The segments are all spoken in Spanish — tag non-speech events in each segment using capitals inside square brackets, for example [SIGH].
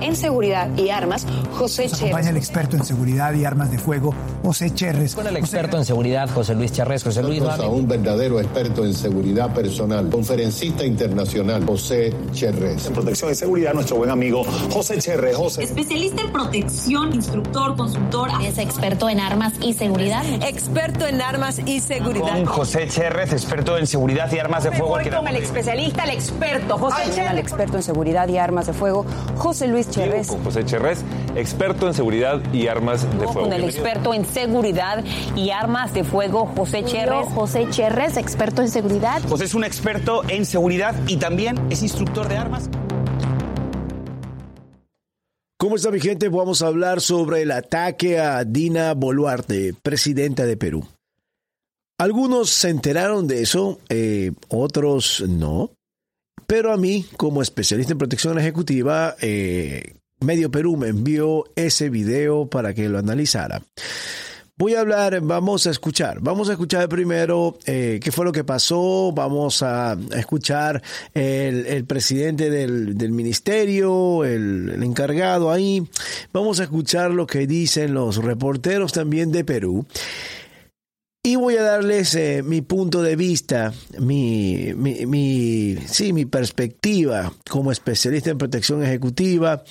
En seguridad y armas, José Cherres. Acompaña el experto en seguridad y armas de fuego, José Cherres. Con el experto en seguridad, José Luis Cherres. José Luis. A un verdadero experto en seguridad personal, conferencista internacional, José Cherres. En protección y seguridad, nuestro buen amigo José Cherres. José. Especialista en protección, instructor, consultor. Es experto en armas y seguridad. Experto en armas y seguridad. Con José Cherres, experto en seguridad y armas de fuego. Voy con el especialista, el experto, José Cherres. El experto en seguridad y armas de fuego, José Luis Cherres. Con José Cherres, experto en seguridad y armas de fuego. Con el experto en seguridad y armas de fuego, José Cherres. José Cherres, experto en seguridad. José es un experto en seguridad y también es instructor de armas. ¿Cómo está mi gente? Vamos a hablar sobre el ataque a Dina Boluarte, presidenta de Perú. Algunos se enteraron de eso, eh, otros no. Pero a mí, como especialista en protección ejecutiva, eh, Medio Perú me envió ese video para que lo analizara. Voy a hablar, vamos a escuchar, vamos a escuchar primero eh, qué fue lo que pasó, vamos a escuchar el, presidente del, ministerio, el, el, encargado ahí, vamos a escuchar lo que dicen los reporteros también de Perú y voy a darles eh, mi punto de vista, mi, mi, sí, mi perspectiva como especialista en protección ejecutiva.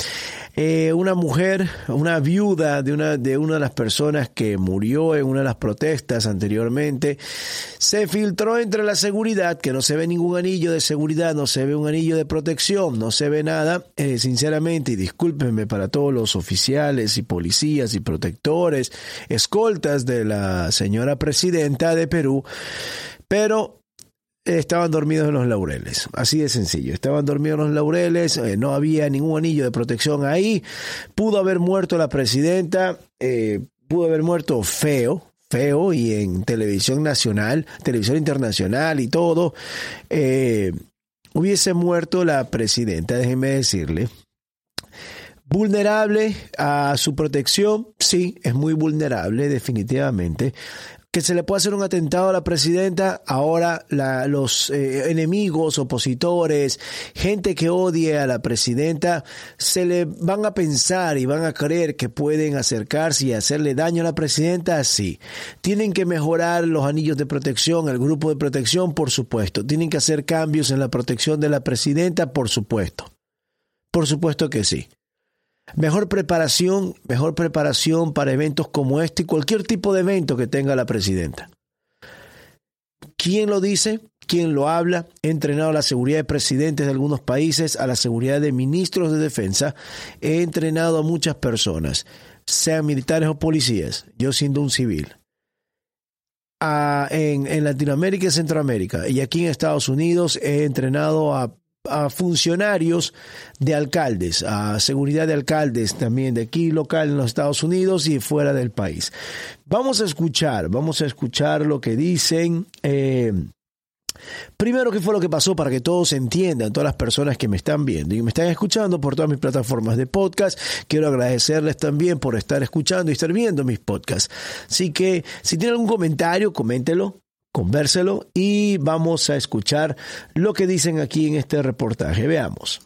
Eh, una mujer, una viuda de una, de una de las personas que murió en una de las protestas anteriormente, se filtró entre la seguridad, que no se ve ningún anillo de seguridad, no se ve un anillo de protección, no se ve nada. Eh, sinceramente, y discúlpenme para todos los oficiales y policías y protectores, escoltas de la señora presidenta, presidenta de Perú, pero estaban dormidos en los laureles, así de sencillo, estaban dormidos en los laureles, eh, no había ningún anillo de protección ahí, pudo haber muerto la presidenta, eh, pudo haber muerto feo, feo y en televisión nacional, televisión internacional y todo, eh, hubiese muerto la presidenta, déjeme decirle. Vulnerable a su protección, sí, es muy vulnerable definitivamente que se le puede hacer un atentado a la presidenta, ahora los eh, enemigos, opositores, gente que odie a la presidenta, se le van a pensar y van a creer que pueden acercarse y hacerle daño a la presidenta, sí. Tienen que mejorar los anillos de protección, el grupo de protección, por supuesto. Tienen que hacer cambios en la protección de la presidenta, por supuesto. Por supuesto que sí. Mejor preparación, mejor preparación para eventos como este y cualquier tipo de evento que tenga la presidenta. ¿Quién lo dice? ¿Quién lo habla? He entrenado a la seguridad de presidentes de algunos países, a la seguridad de ministros de defensa. He entrenado a muchas personas, sean militares o policías, yo siendo un civil. en, en Latinoamérica y Centroamérica y aquí en Estados Unidos he entrenado a a funcionarios de alcaldes, a seguridad de alcaldes también de aquí local en los Estados Unidos y fuera del país. Vamos a escuchar, vamos a escuchar lo que dicen. Eh, primero, ¿qué fue lo que pasó para que todos entiendan, todas las personas que me están viendo y me están escuchando por todas mis plataformas de podcast? Quiero agradecerles también por estar escuchando y estar viendo mis podcasts. Así que si tienen algún comentario, coméntelo, convérselo y vamos a escuchar lo que dicen aquí en este reportaje. Veamos.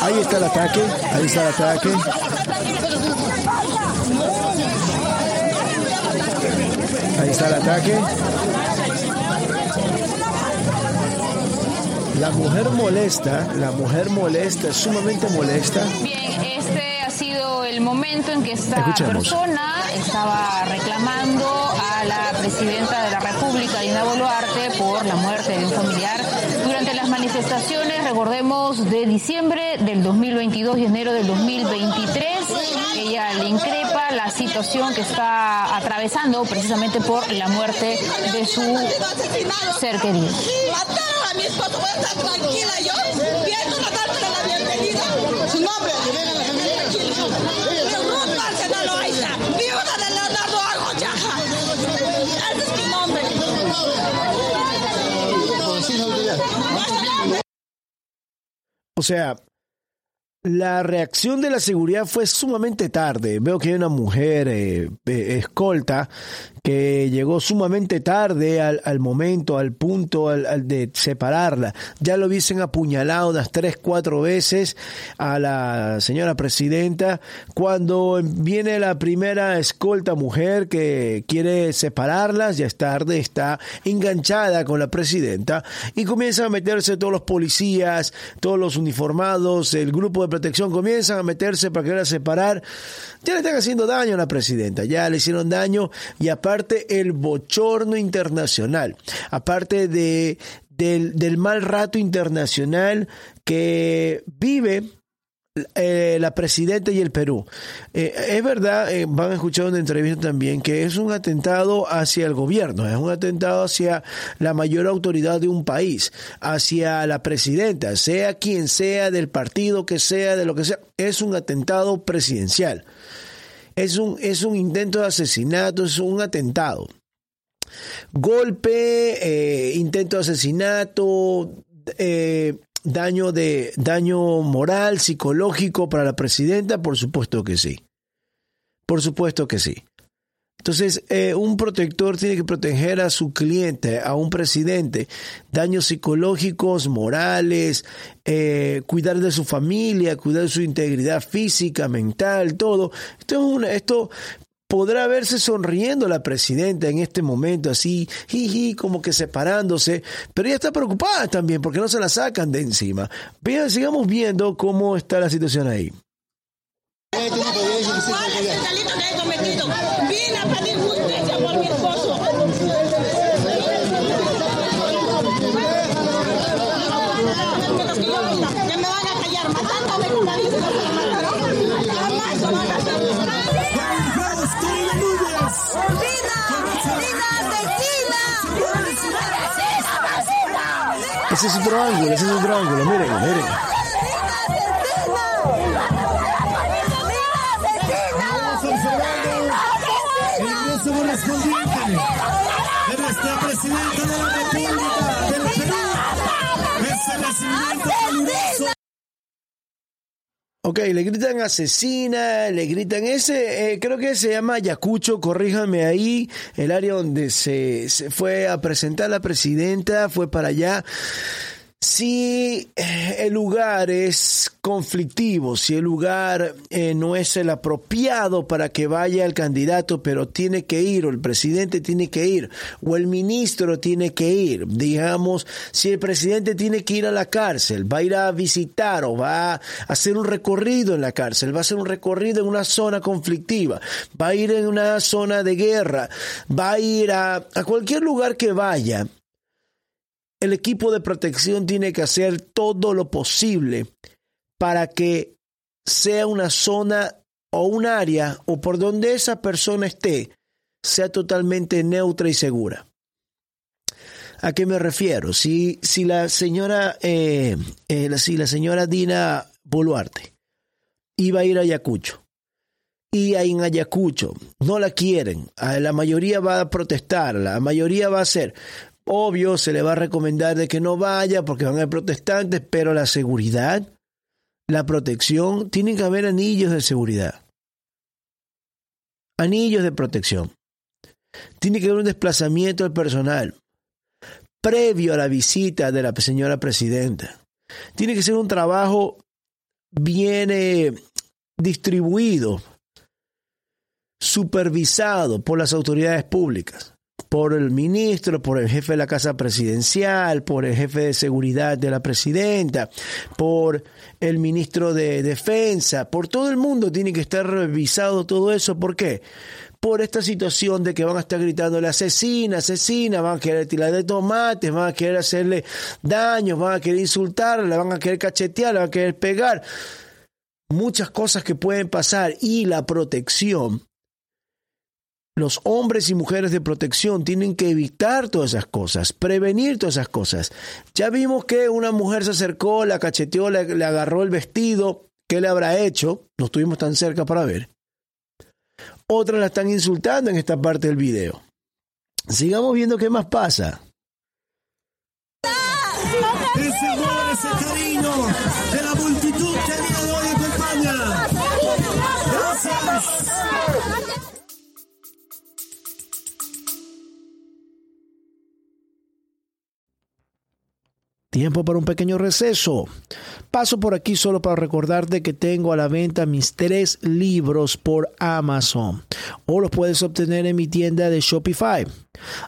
Ahí está el ataque, ahí está el ataque. Ahí está el ataque. La mujer molesta, la mujer molesta, sumamente molesta. Bien, este ha sido el momento en que esta persona estaba reclamando a la presidenta de la República, Dina Boluarte, por la muerte de un familiar durante las manifestaciones, recordemos, de diciembre del 2022 y enero del 2023. Ella le increpa la situación que está atravesando precisamente por la muerte de su ser querido. Mi esposo, voy a estar tranquila yo, viendo carta de la bienvenida. Su nombre. Ruth Marcelo Loaiza, viuda de Leonardo Argochaja. Ese es mi nombre. O sea, la reacción de la seguridad fue sumamente tarde. Veo que hay una mujer eh, eh, escolta que llegó sumamente tarde al, momento, al punto al, al de separarla. Ya lo hubiesen apuñalado unas tres, cuatro veces a la señora presidenta. Cuando viene la primera escolta mujer que quiere separarlas, ya es tarde, está enganchada con la presidenta y comienzan a meterse todos los policías, todos los uniformados, el grupo de protección comienzan a meterse para querer separar. Ya le están haciendo daño a la presidenta, ya le hicieron daño y aparte el bochorno internacional, aparte de, del, del mal rato internacional que vive eh, la presidenta y el Perú. Eh, es verdad, eh, van a escuchar una entrevista también, que es un atentado hacia el gobierno, es un atentado hacia la mayor autoridad de un país, hacia la presidenta, sea quien sea, del partido que sea, de lo que sea, es un atentado presidencial. Es un, es un intento de asesinato, es un atentado. Golpe, eh, intento de asesinato, eh, daño de daño moral, psicológico para la presidenta, por supuesto que sí. Por supuesto que sí. Entonces, eh, un protector tiene que proteger a su cliente, a un presidente, daños psicológicos, morales, eh, cuidar de su familia, cuidar de su integridad física, mental, todo. Esto, es una, esto podrá verse sonriendo la presidenta en este momento, así, jiji, como que separándose, pero ella está preocupada también porque no se la sacan de encima. Vean, sigamos viendo cómo está la situación ahí. Ese es otro ángulo, ese es otro ángulo, miren, miren. correspondiente de la República del Perú. Ese recibimiento caluroso. Ok, le gritan asesina, le gritan ese, eh, creo que se llama Ayacucho, corríjanme ahí, el área donde se, se fue a presentar la presidenta, fue para allá. Si el lugar es conflictivo, si el lugar eh, no es el apropiado para que vaya el candidato, pero tiene que ir, o el presidente tiene que ir, o el ministro tiene que ir, digamos, si el presidente tiene que ir a la cárcel, va a ir a visitar o va a hacer un recorrido en la cárcel, va a hacer un recorrido en una zona conflictiva, va a ir en una zona de guerra, va a ir a, a cualquier lugar que vaya, el equipo de protección tiene que hacer todo lo posible para que sea una zona o un área o por donde esa persona esté sea totalmente neutra y segura. ¿A qué me refiero? Si, si la señora eh, eh, si la señora Dina Boluarte iba a ir a Ayacucho y en Ayacucho no la quieren, la mayoría va a protestar, la mayoría va a hacer, Obvio, se le va a recomendar de que no vaya porque van a haber protestantes, pero la seguridad, la protección, tienen que haber anillos de seguridad. Anillos de protección. Tiene que haber un desplazamiento del personal previo a la visita de la señora presidenta. Tiene que ser un trabajo bien eh, distribuido, supervisado por las autoridades públicas por el ministro, por el jefe de la Casa Presidencial, por el jefe de seguridad de la presidenta, por el ministro de Defensa, por todo el mundo tiene que estar revisado todo eso. ¿Por qué? por esta situación de que van a estar gritando la asesina, asesina, van a querer tirar de tomates, van a querer hacerle daños, van a querer insultarla, van a querer cachetear, van a querer pegar. Muchas cosas que pueden pasar y la protección. Los hombres y mujeres de protección tienen que evitar todas esas cosas, prevenir todas esas cosas. Ya vimos que una mujer se acercó, la cacheteó, le, le agarró el vestido. ¿Qué le habrá hecho? No estuvimos tan cerca para ver otras la están insultando en esta parte del video. Sigamos viendo qué más pasa. Ese ese Tiempo para un pequeño receso. Paso por aquí solo para recordarte que tengo a la venta mis tres libros por Amazon o los puedes obtener en mi tienda de Shopify.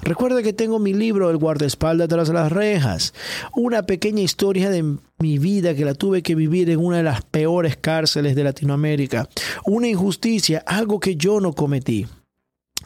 Recuerda que tengo mi libro El guardaespaldas tras las rejas, una pequeña historia de mi vida que la tuve que vivir en una de las peores cárceles de Latinoamérica, una injusticia, algo que yo no cometí.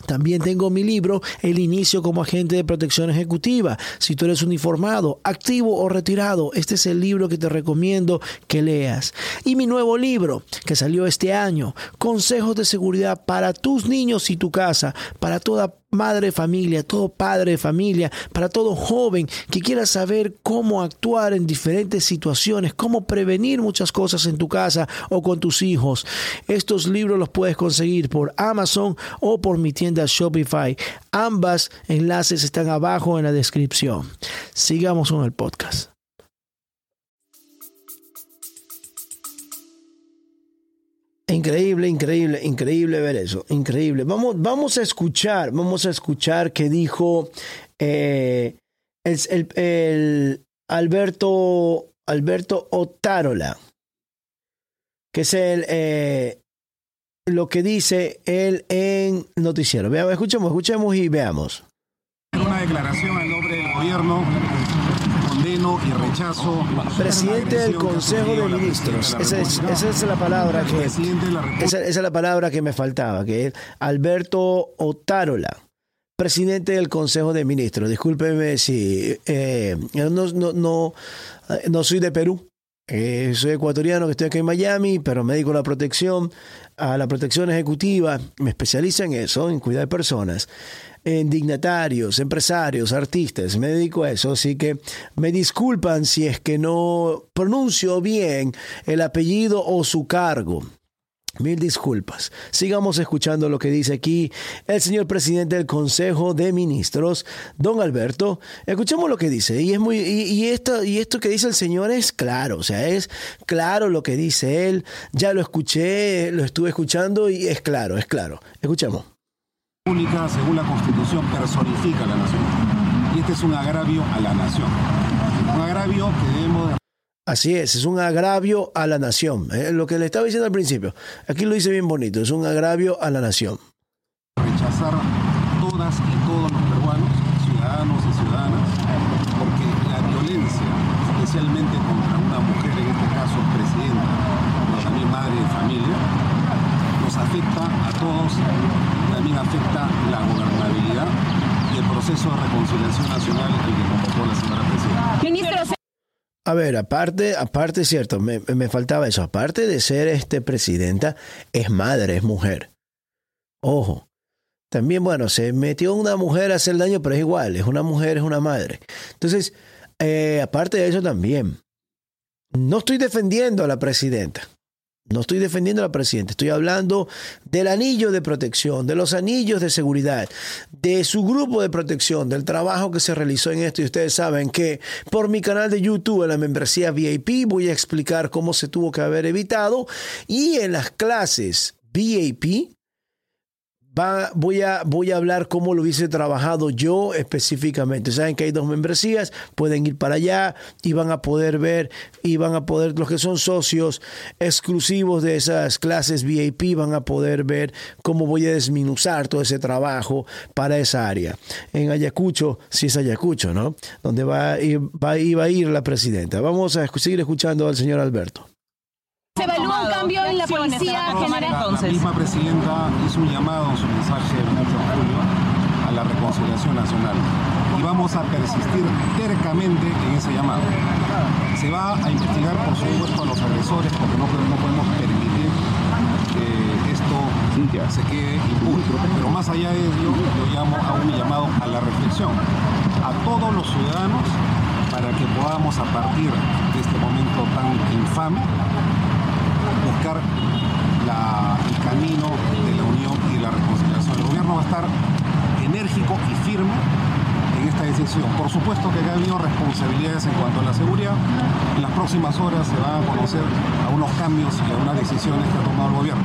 También tengo mi libro El inicio como agente de protección ejecutiva. Si tú eres uniformado, activo o retirado, este es el libro que te recomiendo que leas. Y mi nuevo libro que salió este año, Consejos de seguridad para tus niños y tu casa, para toda madre de familia, todo padre de familia, para todo joven que quiera saber cómo actuar en diferentes situaciones, cómo prevenir muchas cosas en tu casa o con tus hijos. Estos libros los puedes conseguir por Amazon o por mi tienda Shopify. Ambas enlaces están abajo en la descripción. Sigamos con el podcast. Increíble, increíble, increíble ver eso. Increíble. Vamos, vamos a escuchar, vamos a escuchar qué dijo eh, el, Alberto, Alberto Otárola, que es el, eh, lo que dice él en noticiero. Veamos, escuchemos, escuchemos y veamos. Una declaración en nombre del gobierno y rechazo. Presidente del Consejo de Ministros. Esa es, la palabra que esa, es la palabra que me faltaba, que es Alberto Otárola. Presidente del Consejo de Ministros. Discúlpeme si eh, no, no, no, no soy de Perú. Eh, soy ecuatoriano que estoy aquí en Miami, pero me dedico a la protección, a la protección ejecutiva. Me especializo en eso, en cuidar de personas en dignatarios, empresarios, artistas. Me dedico a eso, así que me disculpan si es que no pronuncio bien el apellido o su cargo. Mil disculpas. Sigamos escuchando lo que dice aquí el señor presidente del Consejo de Ministros, don Alberto. Escuchemos lo que dice. Y es muy, y, esto, y esto que dice el señor es claro. O sea, es claro lo que dice él. Ya lo escuché, lo estuve escuchando y es claro, es claro. Escuchemos pública, según la Constitución, personifica a la nación. Y este es un agravio a la nación. Un agravio que debemos... Así es, es un agravio a la nación. ¿eh? lo que le estaba diciendo al principio. Aquí lo dice bien bonito, es un agravio a la nación. Rechazar todas y todos los peruanos, ciudadanos y ciudadanas, porque la violencia, especialmente contra una mujer, en este caso presidenta, pero también madre de familia, nos afecta a todos también afecta la gobernabilidad y el proceso de reconciliación nacional al que convocó la señora presidenta. Ministro, a ver, aparte, aparte, cierto, me, me, faltaba eso. Aparte de ser este presidenta, es madre, es mujer. Ojo. También, bueno, se metió una mujer a hacer daño, pero es igual, es una mujer, es una madre. Entonces, eh, aparte de eso también, no estoy defendiendo a la presidenta. No estoy defendiendo a la presidenta, estoy hablando del anillo de protección, de los anillos de seguridad, de su grupo de protección, del trabajo que se realizó en esto. Y ustedes saben que por mi canal de YouTube, en la membresía VIP, voy a explicar cómo se tuvo que haber evitado. Y en las clases VIP, Va, voy, a, voy a hablar cómo lo hubiese trabajado yo específicamente. Saben que hay dos membresías, pueden ir para allá y van a poder ver y van a poder, los que son socios exclusivos de esas clases VIP, van a poder ver cómo voy a desminuzar todo ese trabajo para esa área. En Ayacucho, si es Ayacucho, ¿no? Donde va, va, iba a ir la presidenta. Vamos a seguir escuchando al señor Alberto. ¿Se evalúa un cambio en la policía general? La misma presidenta hizo un llamado en su mensaje del 8 de julio a la reconciliación nacional y vamos a persistir tercamente en ese llamado. Se va a investigar, por supuesto, a los agresores porque no, no podemos permitir que esto se quede impune. Pero más allá de ello, yo llamo a un llamado a la reflexión a todos los ciudadanos para que podamos a partir de este momento tan infame el camino de la unión y la reconciliación. El gobierno va a estar enérgico y firme en esta decisión. Por supuesto que ha habido responsabilidades en cuanto a la seguridad. En las próximas horas se van a conocer algunos cambios y algunas decisiones que ha tomado el gobierno.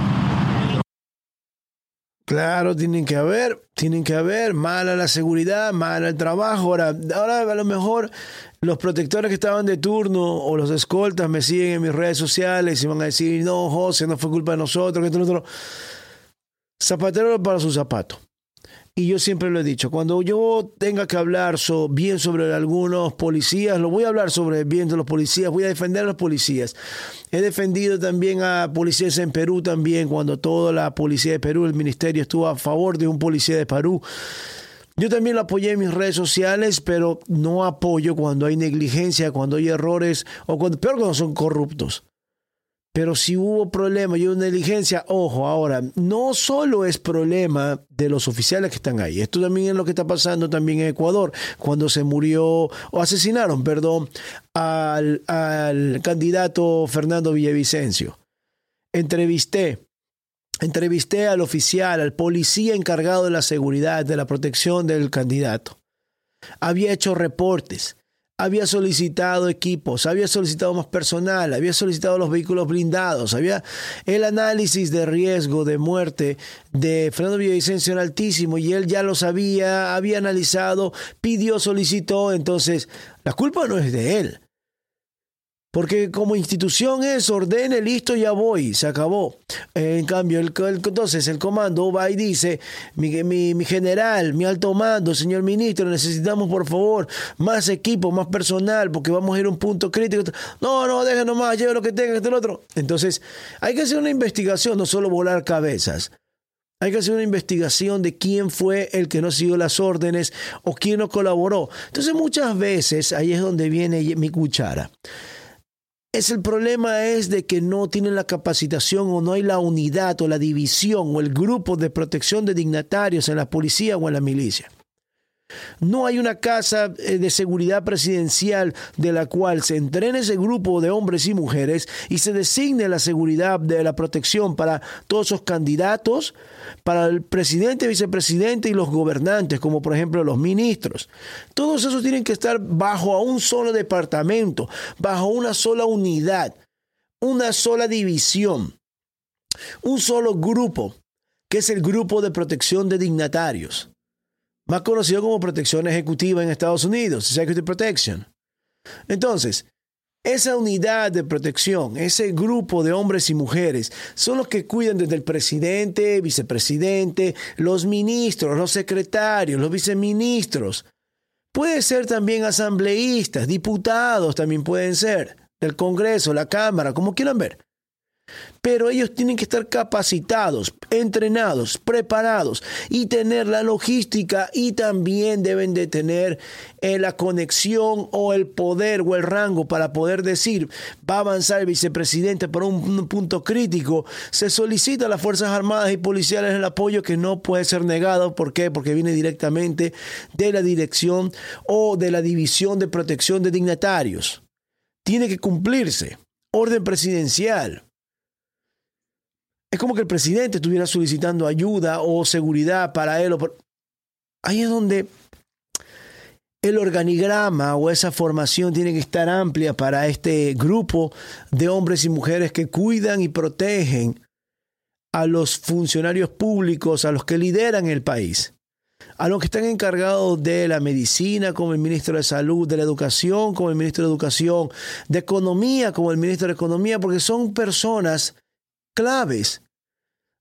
Claro, tienen que haber, tienen que haber, mala la seguridad, mala el trabajo. Ahora, ahora a lo mejor los protectores que estaban de turno o los escoltas me siguen en mis redes sociales y van a decir, no, José, no fue culpa de nosotros, que esto, otro. Zapatero para su zapato. Y yo siempre lo he dicho, cuando yo tenga que hablar bien sobre algunos policías, lo voy a hablar sobre bien de los policías, voy a defender a los policías. He defendido también a policías en Perú también, cuando toda la policía de Perú, el ministerio estuvo a favor de un policía de Perú. Yo también lo apoyé en mis redes sociales, pero no apoyo cuando hay negligencia, cuando hay errores, o cuando, peor cuando son corruptos. Pero si hubo problema y una negligencia, ojo, ahora, no solo es problema de los oficiales que están ahí, esto también es lo que está pasando también en Ecuador, cuando se murió, o asesinaron, perdón, al, al candidato Fernando Villavicencio. Entrevisté, entrevisté al oficial, al policía encargado de la seguridad, de la protección del candidato. Había hecho reportes había solicitado equipos, había solicitado más personal, había solicitado los vehículos blindados, había el análisis de riesgo de muerte de Fernando Villavicencio era altísimo y él ya lo sabía, había analizado, pidió, solicitó, entonces la culpa no es de él. Porque como institución es ordene, listo, ya voy, se acabó. En cambio, el, entonces el comando va y dice, mi, general, mi alto mando, señor ministro, necesitamos por favor más equipo, más personal, porque vamos a ir a un punto crítico. No, no, déjenos más, lleve lo que tenga, este el otro. Entonces, hay que hacer una investigación, no solo volar cabezas. Hay que hacer una investigación de quién fue el que no siguió las órdenes o quién no colaboró. Entonces, muchas veces ahí es donde viene mi cuchara. Es el problema es de que no tienen la capacitación o no hay la unidad o la división o el grupo de protección de dignatarios en la policía o en la milicia. No hay una casa eh, de seguridad presidencial de la cual se entrene ese grupo de hombres y mujeres y se designe la seguridad de la protección para todos esos candidatos, para el presidente, vicepresidente y los gobernantes, como por ejemplo los ministros. Todos esos tienen que estar bajo un solo departamento, bajo una sola unidad, una sola división, un solo grupo, que es el grupo de protección de dignatarios más conocido como protección ejecutiva en Estados Unidos, Executive Protection. Entonces, esa unidad de protección, ese grupo de hombres y mujeres, son los que cuidan desde el presidente, vicepresidente, los ministros, los secretarios, los viceministros. Puede ser también asambleístas, diputados también pueden ser, del Congreso, la Cámara, como quieran ver. Pero ellos tienen que estar capacitados, entrenados, preparados y tener la logística y también deben de tener eh, la conexión o el poder o el rango para poder decir, va a avanzar el vicepresidente por un, punto crítico, se solicita a las Fuerzas Armadas y Policiales el apoyo que no puede ser negado. ¿Por qué? Porque viene directamente de la dirección o de la División de Protección de Dignatarios. Tiene que cumplirse. Orden presidencial. Es como que el presidente estuviera solicitando ayuda o seguridad para él. Ahí es donde el organigrama o esa formación tiene que estar amplia para este grupo de hombres y mujeres que cuidan y protegen a los funcionarios públicos, a los que lideran el país, a los que están encargados de la medicina, como el ministro de Salud, de la Educación, como el ministro de Educación, de Economía, como el ministro de Economía, porque son personas claves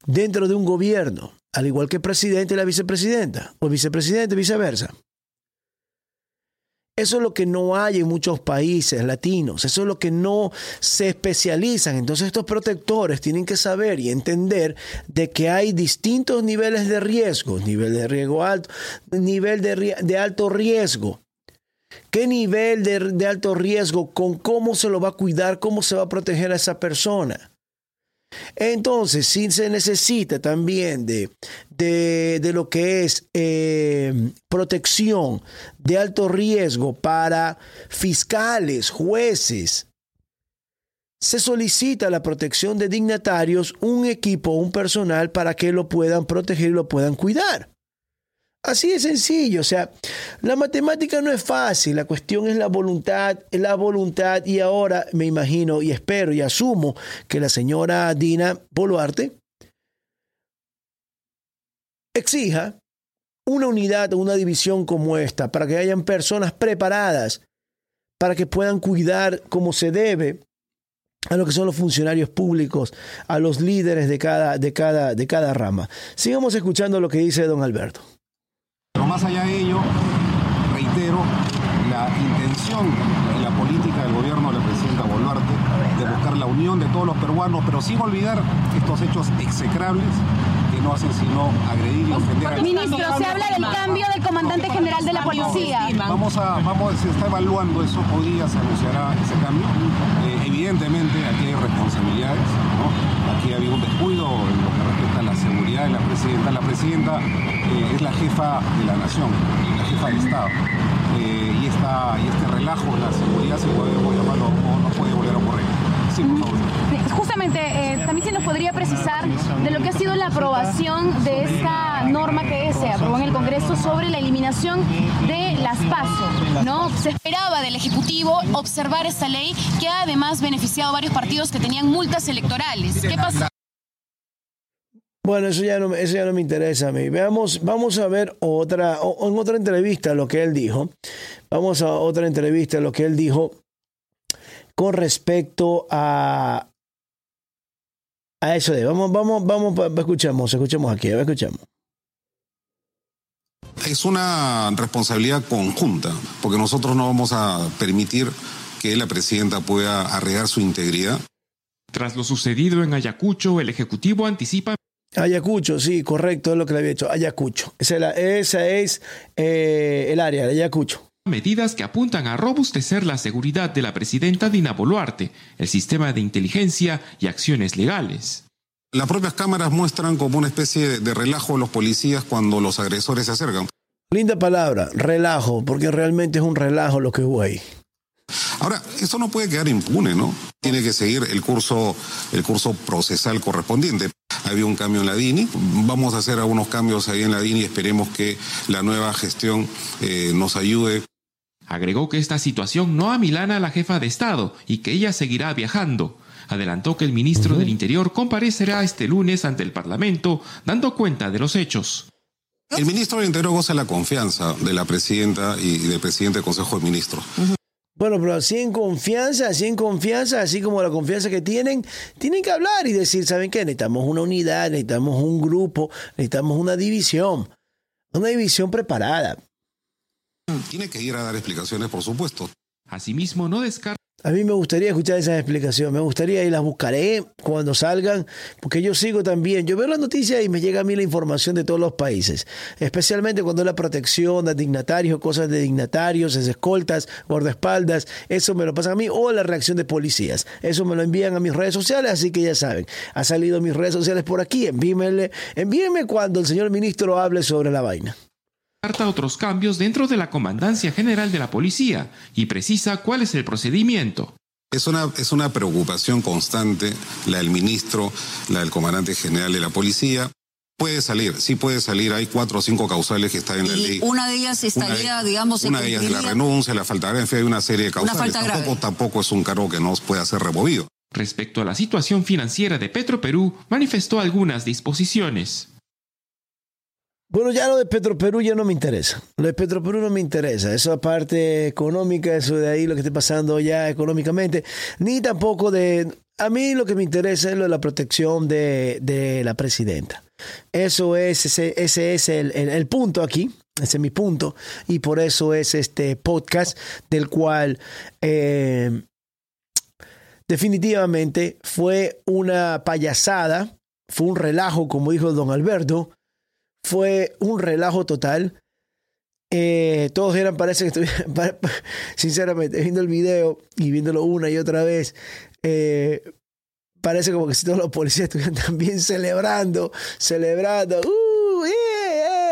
dentro de un gobierno, al igual que el presidente y la vicepresidenta, o vicepresidente, viceversa. Eso es lo que no hay en muchos países latinos, eso es lo que no se especializan. Entonces estos protectores tienen que saber y entender de que hay distintos niveles de riesgo, nivel de riesgo alto, nivel de, alto riesgo. ¿Qué nivel de alto riesgo? ¿Con cómo se lo va a cuidar? ¿Cómo se va a proteger a esa persona? Entonces, si se necesita también de, de, lo que es eh, protección de alto riesgo para fiscales, jueces, se solicita la protección de dignatarios, un equipo, un personal para que lo puedan proteger y lo puedan cuidar. Así de sencillo, o sea, la matemática no es fácil, la cuestión es la voluntad, la voluntad y ahora me imagino y espero y asumo que la señora Dina Boluarte exija una unidad o una división como esta para que hayan personas preparadas para que puedan cuidar como se debe a lo que son los funcionarios públicos, a los líderes de cada, de cada, de cada rama. Sigamos escuchando lo que dice don Alberto. Pero más allá de ello, reitero la intención y la política del gobierno de la presidenta Boluarte de buscar la unión de todos los peruanos, pero sin olvidar estos hechos execrables que no hacen sino agredir y ofender a Ministro, se habla del cambio del comandante general de la policía. Vamos a, vamos, se está evaluando eso, hoy día se anunciará ese cambio. Eh, evidentemente aquí hay responsabilidades, aquí ha habido un descuido en lo que respecta a la seguridad de la presidenta. La presidenta eh, es la jefa de la nación, la jefa del Estado. Eh, y, esta, y este relajo en la seguridad, si podemos llamarlo, no, no puede volver a ocurrir. Sí, por favor. Justamente, eh, también se nos podría precisar de lo que ha sido la aprobación de esta norma que se aprobó en el Congreso sobre la eliminación de las pasos, ¿no? Se esperaba del Ejecutivo observar esta ley que ha además beneficiado a varios partidos que tenían multas electorales. ¿Qué pasa? Bueno, eso ya no, eso ya no me interesa a mí. Veamos, vamos a ver otra, en otra entrevista lo que él dijo. Vamos a otra entrevista lo que él dijo con respecto a, a eso de. Vamos, vamos, vamos, escuchemos, escuchemos aquí, escuchamos. Es una responsabilidad conjunta, porque nosotros no vamos a permitir que la presidenta pueda arriesgar su integridad. Tras lo sucedido en Ayacucho, el Ejecutivo anticipa Ayacucho, sí, correcto, es lo que le había dicho. Ayacucho. Esa, es eh, el área de Ayacucho. Medidas que apuntan a robustecer la seguridad de la presidenta Dina Boluarte, el sistema de inteligencia y acciones legales. Las propias cámaras muestran como una especie de relajo a los policías cuando los agresores se acercan. Linda palabra, relajo, porque realmente es un relajo lo que hubo ahí. Ahora, esto no puede quedar impune, ¿no? Tiene que seguir el curso, el curso procesal correspondiente. Había un cambio en la DINI, vamos a hacer algunos cambios ahí en la DINI y esperemos que la nueva gestión eh, nos ayude. Agregó que esta situación no amilana a la jefa de Estado y que ella seguirá viajando. Adelantó que el ministro del Interior comparecerá este lunes ante el Parlamento dando cuenta de los hechos. El ministro del Interior goza la confianza de la presidenta y del presidente del Consejo de Ministros. Bueno, pero así en confianza, así en confianza, así como la confianza que tienen, tienen que hablar y decir, ¿saben qué? Necesitamos una unidad, necesitamos un grupo, necesitamos una división, una división preparada. Tiene que ir a dar explicaciones, por supuesto. Asimismo, no descarta a mí me gustaría escuchar esas explicaciones, me gustaría y las buscaré cuando salgan, porque yo sigo también, yo veo las noticias y me llega a mí la información de todos los países, especialmente cuando es la protección de dignatarios, cosas de dignatarios, escoltas, guardaespaldas, eso me lo pasa a mí, o la reacción de policías, eso me lo envían a mis redes sociales, así que ya saben, ha salido mis redes sociales por aquí, envíenme, envíenme cuando el señor ministro hable sobre la vaina otros cambios dentro de la Comandancia General de la Policía y precisa cuál es el procedimiento. Es una, es una preocupación constante la del ministro, la del comandante general de la policía. Puede salir, sí puede salir, hay cuatro o cinco causales que están en la ley. Una de ellas estaría, digamos, Una de ellas es la renuncia, la falta de hay una serie de causales. tampoco, tampoco es un cargo que no pueda ser removido. Respecto a la situación financiera de Petroperú, manifestó algunas disposiciones. Bueno, ya lo de Petroperú ya no me interesa. Lo de Petroperú no me interesa. Esa parte económica, eso de ahí, lo que esté pasando ya económicamente, ni tampoco de... A mí lo que me interesa es lo de la protección de, de la presidenta. Eso es, ese, ese es el, el, punto aquí, ese es mi punto, y por eso es este podcast del cual eh, definitivamente fue una payasada, fue un relajo, como dijo don Alberto, fue un relajo total. Eh, todos eran, parece que estuvieran, [LAUGHS] sinceramente, viendo el video y viéndolo una y otra vez, eh, parece como que si todos los policías estuvieran [LAUGHS] también celebrando, celebrando, uh, yeah,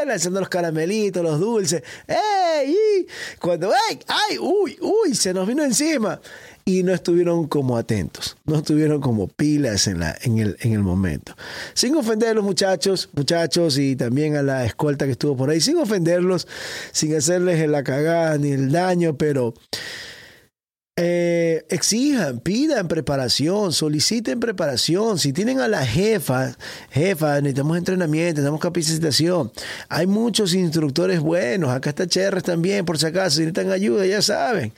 lanzando los caramelitos, los dulces, ¡ey! Cuando, ¡ay! ¡ay! ¡uy! ¡uy! Se nos vino encima. Y no estuvieron como atentos, no estuvieron como pilas en, la, en, el, en el momento. Sin ofender a los muchachos, muchachos y también a la escolta que estuvo por ahí, sin ofenderlos, sin hacerles la cagada ni el daño, pero eh, exijan, pidan preparación, soliciten preparación. Si tienen a la jefa, jefa, necesitamos entrenamiento, necesitamos capacitación. Hay muchos instructores buenos. Acá está Cherres también, por si acaso. Si necesitan ayuda, ya saben.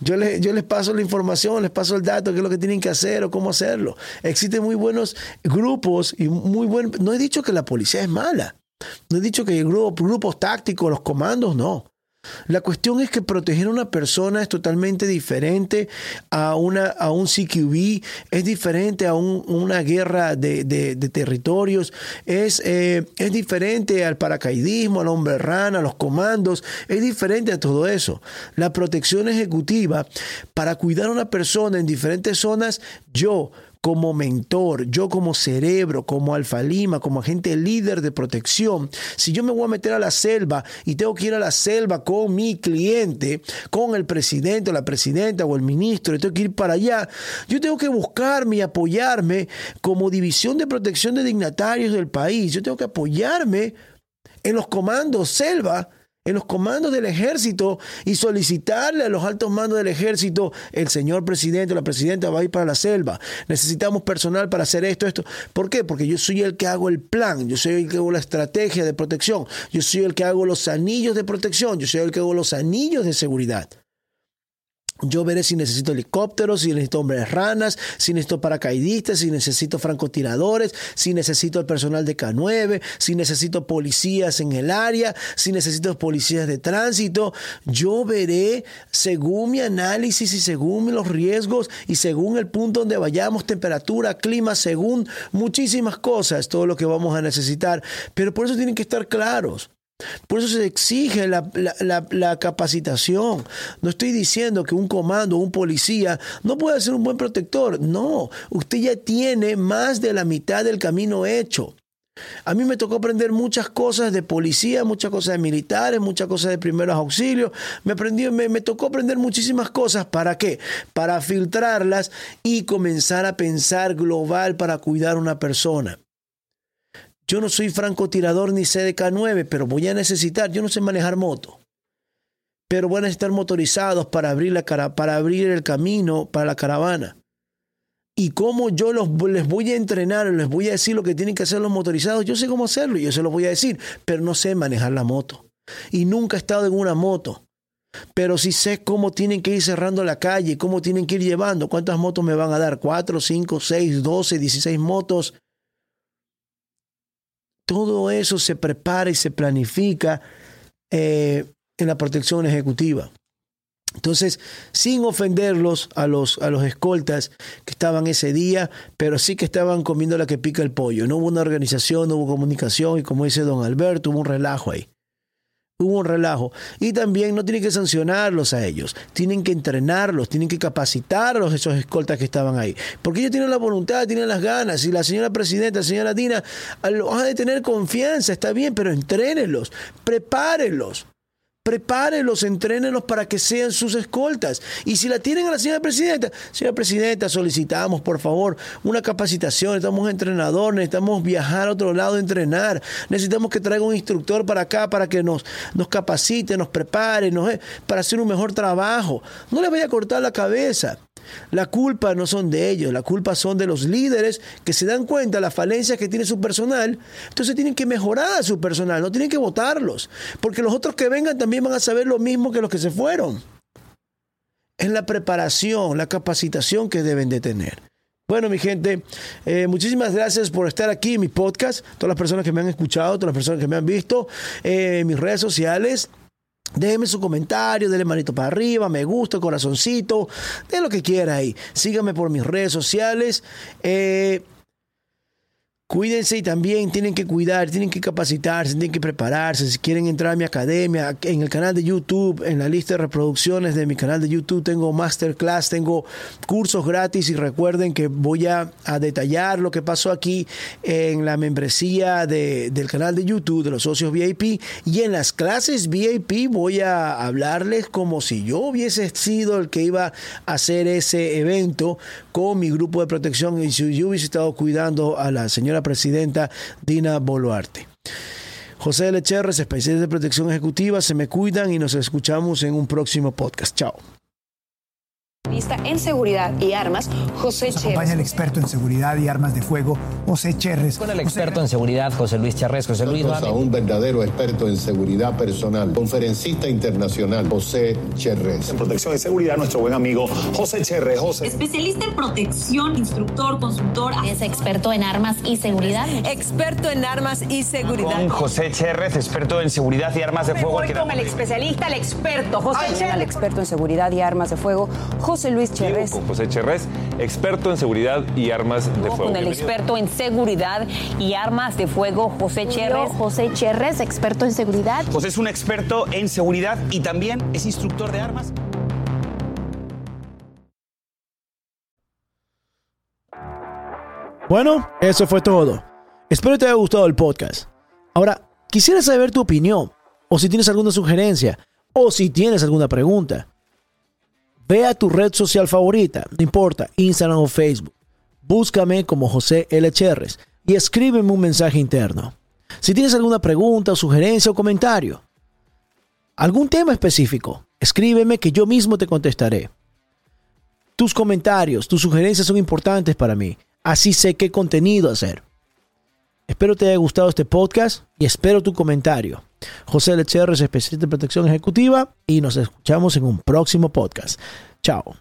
Yo les, yo les paso la información, les paso el dato, qué es lo que tienen que hacer o cómo hacerlo. Existen muy buenos grupos y muy buen. No he dicho que la policía es mala. No he dicho que grupos, grupos tácticos, los comandos, no. La cuestión es que proteger a una persona es totalmente diferente a, una, a un CQB, es diferente a un, una guerra de, de, de territorios, es, eh, es, diferente al paracaidismo, al hombre rana, a los comandos, es diferente a todo eso. La protección ejecutiva para cuidar a una persona en diferentes zonas, yo como mentor, yo como cerebro, como alfa lima, como agente líder de protección, si yo me voy a meter a la selva y tengo que ir a la selva con mi cliente, con el presidente o la presidenta o el ministro, y tengo que ir para allá, yo tengo que buscarme y apoyarme como división de protección de dignatarios del país, yo tengo que apoyarme en los comandos selva en los comandos del ejército y solicitarle a los altos mandos del ejército, el señor presidente o la presidenta va a ir para la selva. Necesitamos personal para hacer esto, esto. ¿Por qué? Porque yo soy el que hago el plan, yo soy el que hago la estrategia de protección, yo soy el que hago los anillos de protección, yo soy el que hago los anillos de seguridad. Yo veré si necesito helicópteros, si necesito hombres ranas, si necesito paracaidistas, si necesito francotiradores, si necesito el personal de K9, si necesito policías en el área, si necesito policías de tránsito. Yo veré según mi análisis y según los riesgos y según el punto donde vayamos, temperatura, clima, según muchísimas cosas, todo lo que vamos a necesitar. Pero por eso tienen que estar claros. Por eso se exige la, la, capacitación. No estoy diciendo que un comando, un policía, no puede ser un buen protector. No, usted ya tiene más de la mitad del camino hecho. A mí me tocó aprender muchas cosas de policía, muchas cosas de militares, muchas cosas de primeros auxilios. Me, aprendí, me, me tocó aprender muchísimas cosas. ¿Para qué? Para filtrarlas y comenzar a pensar global para cuidar a una persona. Yo no soy francotirador ni CDK9, pero voy a necesitar, yo no sé manejar moto, pero voy a necesitar motorizados para abrir, la cara, para abrir el camino para la caravana. Y cómo yo los, les voy a entrenar, les voy a decir lo que tienen que hacer los motorizados, yo sé cómo hacerlo, yo se los voy a decir, pero no sé manejar la moto. Y nunca he estado en una moto. Pero sí sé cómo tienen que ir cerrando la calle, cómo tienen que ir llevando, cuántas motos me van a dar, cuatro, cinco, seis, doce, dieciséis motos todo eso se prepara y se planifica eh, en la protección ejecutiva. Entonces, sin ofenderlos a los, a los escoltas que estaban ese día, pero sí que estaban comiendo la que pica el pollo. No hubo una organización, no hubo comunicación y como dice don Alberto, hubo un relajo ahí hubo un relajo. Y también no tienen que sancionarlos a ellos, tienen que entrenarlos, tienen que capacitarlos esos escoltas que estaban ahí. Porque ellos tienen la voluntad, tienen las ganas. Y la señora presidenta, señora Dina, los ha de tener confianza, está bien, pero entrénenlos, prepárenlos. Prepárenlos, entrénenlos para que sean sus escoltas. Y si la tienen a la señora presidenta, señora presidenta, solicitamos por favor una capacitación, necesitamos entrenador, necesitamos viajar a otro lado entrenar, necesitamos que traiga un instructor para acá para que nos, nos capacite, nos prepare, nos, para hacer un mejor trabajo. No le vaya a cortar la cabeza. La culpa no son de ellos, la culpa son de los líderes que se dan cuenta de las falencias que tiene su personal. Entonces tienen que mejorar a su personal, no tienen que votarlos, porque los otros que vengan también van a saber lo mismo que los que se fueron. Es la preparación, la capacitación que deben de tener. Bueno, mi gente, eh, muchísimas gracias por estar aquí en mi podcast, todas las personas que me han escuchado, todas las personas que me han visto eh, en mis redes sociales. Déjenme su comentario, denle manito para arriba, me gusta, corazoncito, de lo que quiera ahí. Síganme por mis redes sociales. Eh, Cuídense y también tienen que cuidar, tienen que capacitarse, tienen que prepararse. Si quieren entrar a mi academia, en el canal de YouTube, en la lista de reproducciones de mi canal de YouTube, tengo masterclass, tengo cursos gratis y recuerden que voy a, detallar lo que pasó aquí en la membresía del canal de YouTube de los socios VIP y en las clases VIP voy a hablarles como si yo hubiese sido el que iba a hacer ese evento con mi grupo de protección y si yo hubiese estado cuidando a la señora presidenta Dina Boluarte. José Lecherres, especialista de protección ejecutiva, se me cuidan y nos escuchamos en un próximo podcast. Chao en seguridad y armas, José Cherres. Acompaña el experto en seguridad y armas de fuego, José Cherres. Con el experto en seguridad, José Luis Cherres. José Luis. A un verdadero experto en seguridad personal, conferencista internacional, José Cherres. En protección y seguridad, nuestro buen amigo José Cherres. José. Especialista en protección, instructor, consultor. Es experto en armas y seguridad. Experto en armas y seguridad. Con José Cherres, experto en seguridad y armas de fuego. Voy con el especialista, el experto, José Cherres. El experto en seguridad y armas de fuego, José Luis Cherres. Con José Cherres, experto en seguridad y armas de fuego. Con el experto en seguridad y armas de fuego, José Cherres. José Cherres, experto en seguridad. José es un experto en seguridad y también es instructor de armas. Bueno, eso fue todo. Espero te haya gustado el podcast. Ahora, quisiera saber tu opinión, o si tienes alguna sugerencia, o si tienes alguna pregunta. Ve a tu red social favorita, no importa, Instagram o Facebook. Búscame como José L. Cherres y escríbeme un mensaje interno. Si tienes alguna pregunta, sugerencia o comentario, algún tema específico, escríbeme que yo mismo te contestaré. Tus comentarios, tus sugerencias son importantes para mí. Así sé qué contenido hacer. Espero te haya gustado este podcast y espero tu comentario. José Lecherres, especialista en protección ejecutiva, y nos escuchamos en un próximo podcast. Chao.